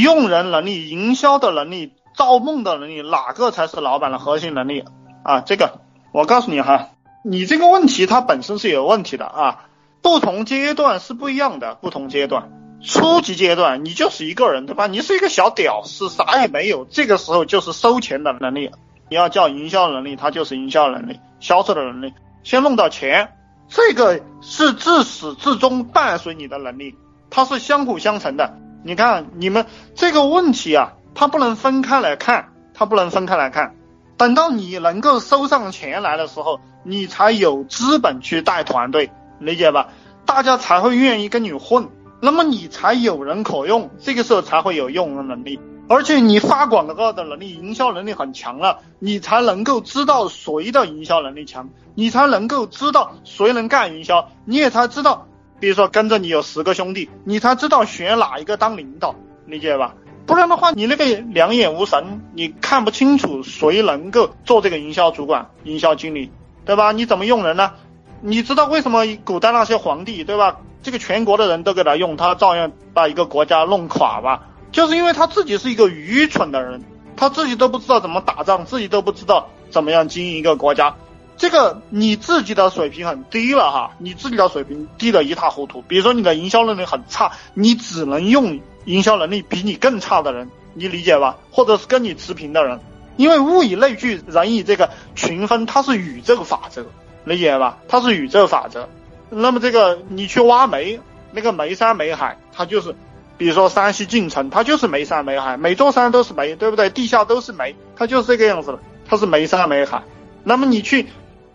用人能力、营销的能力、造梦的能力，哪个才是老板的核心能力啊？这个我告诉你哈，你这个问题它本身是有问题的啊，不同阶段是不一样的，不同阶段。初级阶段，你就是一个人，对吧？你是一个小屌丝，啥也没有。这个时候就是收钱的能力，你要叫营销能力，它就是营销能力、销售的能力。先弄到钱，这个是自始至终伴随你的能力，它是相辅相成的。你看，你们这个问题啊，它不能分开来看，它不能分开来看。等到你能够收上钱来的时候，你才有资本去带团队，理解吧？大家才会愿意跟你混。那么你才有人可用，这个时候才会有用人能力，而且你发广告的能力、营销能力很强了，你才能够知道谁的营销能力强，你才能够知道谁能干营销，你也才知道，比如说跟着你有十个兄弟，你才知道选哪一个当领导，理解吧？不然的话，你那个两眼无神，你看不清楚谁能够做这个营销主管、营销经理，对吧？你怎么用人呢？你知道为什么古代那些皇帝，对吧？这个全国的人都给他用，他照样把一个国家弄垮吧？就是因为他自己是一个愚蠢的人，他自己都不知道怎么打仗，自己都不知道怎么样经营一个国家。这个你自己的水平很低了哈，你自己的水平低得一塌糊涂。比如说你的营销能力很差，你只能用营销能力比你更差的人，你理解吧？或者是跟你持平的人，因为物以类聚，人以这个群分，它是宇宙法则，理解吧？它是宇宙法则。那么这个你去挖煤，那个煤山煤海，它就是，比如说山西晋城，它就是煤山煤海，每座山都是煤，对不对？地下都是煤，它就是这个样子的，它是煤山煤海。那么你去，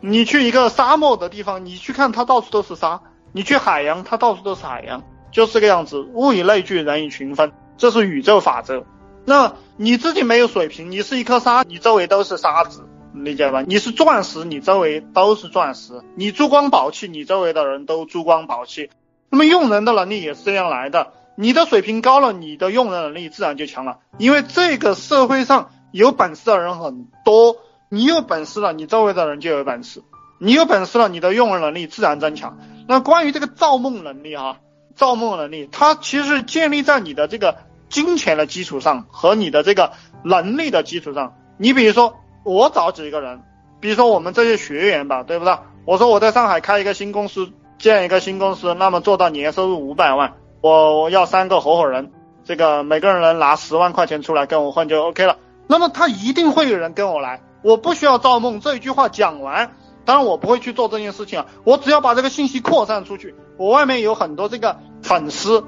你去一个沙漠的地方，你去看它到处都是沙；你去海洋，它到处都是海洋，就是这个样子。物以类聚，人以群分，这是宇宙法则。那你自己没有水平，你是一颗沙，你周围都是沙子。理解吧？你是钻石，你周围都是钻石；你珠光宝气，你周围的人都珠光宝气。那么用人的能力也是这样来的。你的水平高了，你的用人能力自然就强了。因为这个社会上有本事的人很多，你有本事了，你周围的人就有本事；你有本事了，你的用人能力自然增强。那关于这个造梦能力哈，造梦能力它其实建立在你的这个金钱的基础上和你的这个能力的基础上。你比如说。我找几个人，比如说我们这些学员吧，对不对？我说我在上海开一个新公司，建一个新公司，那么做到年收入五百万，我我要三个合伙人，这个每个人能拿十万块钱出来跟我混就 OK 了。那么他一定会有人跟我来，我不需要造梦。这一句话讲完，当然我不会去做这件事情啊，我只要把这个信息扩散出去，我外面有很多这个粉丝，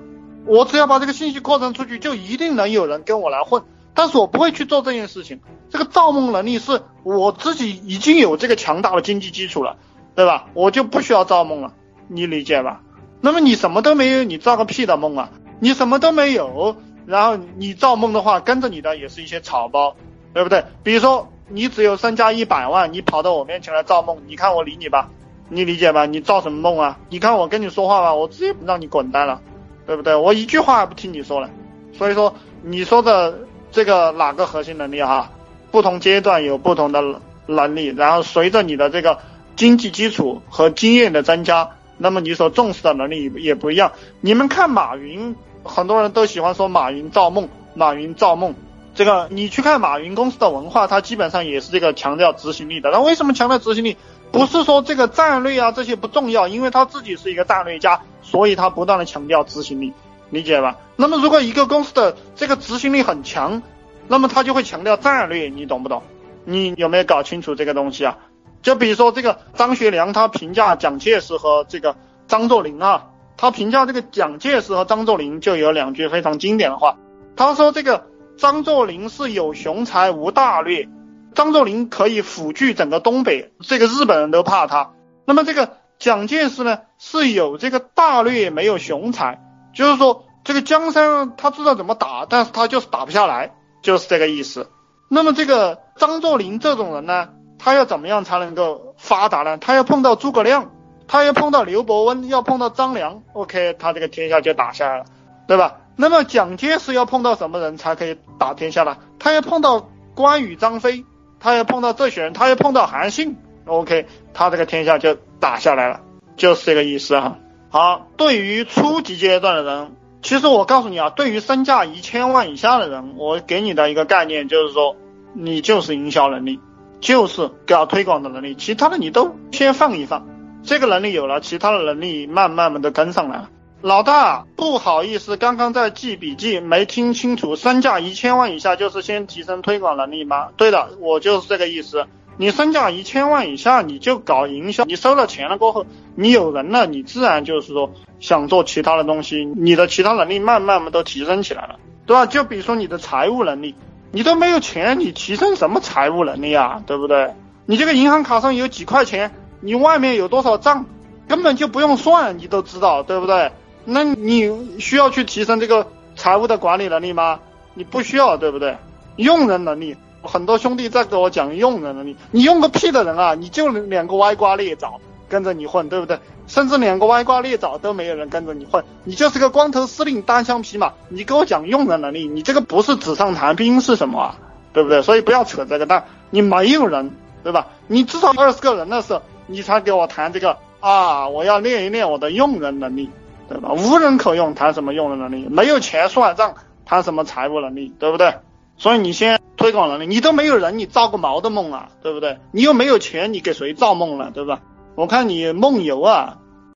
我只要把这个信息扩散出去，就一定能有人跟我来混。但是我不会去做这件事情。这个造梦能力是我自己已经有这个强大的经济基础了，对吧？我就不需要造梦了，你理解吧？那么你什么都没有，你造个屁的梦啊！你什么都没有，然后你造梦的话，跟着你的也是一些草包，对不对？比如说你只有身家一百万，你跑到我面前来造梦，你看我理你吧？你理解吧？你造什么梦啊？你看我跟你说话吧，我直接让你滚蛋了，对不对？我一句话也不听你说了。所以说你说的。这个哪个核心能力哈？不同阶段有不同的能力，然后随着你的这个经济基础和经验的增加，那么你所重视的能力也不一样。你们看马云，很多人都喜欢说马云造梦，马云造梦。这个你去看马云公司的文化，它基本上也是这个强调执行力的。那为什么强调执行力？不是说这个战略啊这些不重要，因为他自己是一个战略家，所以他不断的强调执行力。理解吧？那么如果一个公司的这个执行力很强，那么他就会强调战略，你懂不懂？你有没有搞清楚这个东西啊？就比如说这个张学良，他评价蒋介石和这个张作霖啊，他评价这个蒋介石和张作霖就有两句非常经典的话，他说这个张作霖是有雄才无大略，张作霖可以抚据整个东北，这个日本人都怕他。那么这个蒋介石呢，是有这个大略，没有雄才。就是说，这个江山他知道怎么打，但是他就是打不下来，就是这个意思。那么这个张作霖这种人呢，他要怎么样才能够发达呢？他要碰到诸葛亮，他要碰到刘伯温，要碰到张良，OK，他这个天下就打下来了，对吧？那么蒋介石要碰到什么人才可以打天下呢？他要碰到关羽、张飞，他要碰到这些人，他要碰到韩信，OK，他这个天下就打下来了，就是这个意思啊。好，对于初级阶段的人，其实我告诉你啊，对于身价一千万以下的人，我给你的一个概念就是说，你就是营销能力，就是搞推广的能力，其他的你都先放一放。这个能力有了，其他的能力慢慢慢的跟上来了。老大，不好意思，刚刚在记笔记，没听清楚，身价一千万以下就是先提升推广能力吗？对的，我就是这个意思。你身价一千万以下，你就搞营销，你收了钱了过后，你有人了，你自然就是说想做其他的东西，你的其他能力慢慢的都提升起来了，对吧？就比如说你的财务能力，你都没有钱，你提升什么财务能力啊？对不对？你这个银行卡上有几块钱，你外面有多少账，根本就不用算，你都知道，对不对？那你需要去提升这个财务的管理能力吗？你不需要，对不对？用人能力，很多兄弟在跟我讲用人能力，你用个屁的人啊！你就两个歪瓜裂枣跟着你混，对不对？甚至两个歪瓜裂枣都没有人跟着你混，你就是个光头司令单枪匹马。你给我讲用人能力，你这个不是纸上谈兵是什么啊？对不对？所以不要扯这个蛋，你没有人，对吧？你至少二十个人的时候，你才给我谈这个啊！我要练一练我的用人能力。对吧？无人可用，谈什么用人能力？没有钱算账，谈什么财务能力？对不对？所以你先推广能力，你都没有人，你造个毛的梦啊？对不对？你又没有钱，你给谁造梦了？对吧？我看你梦游啊，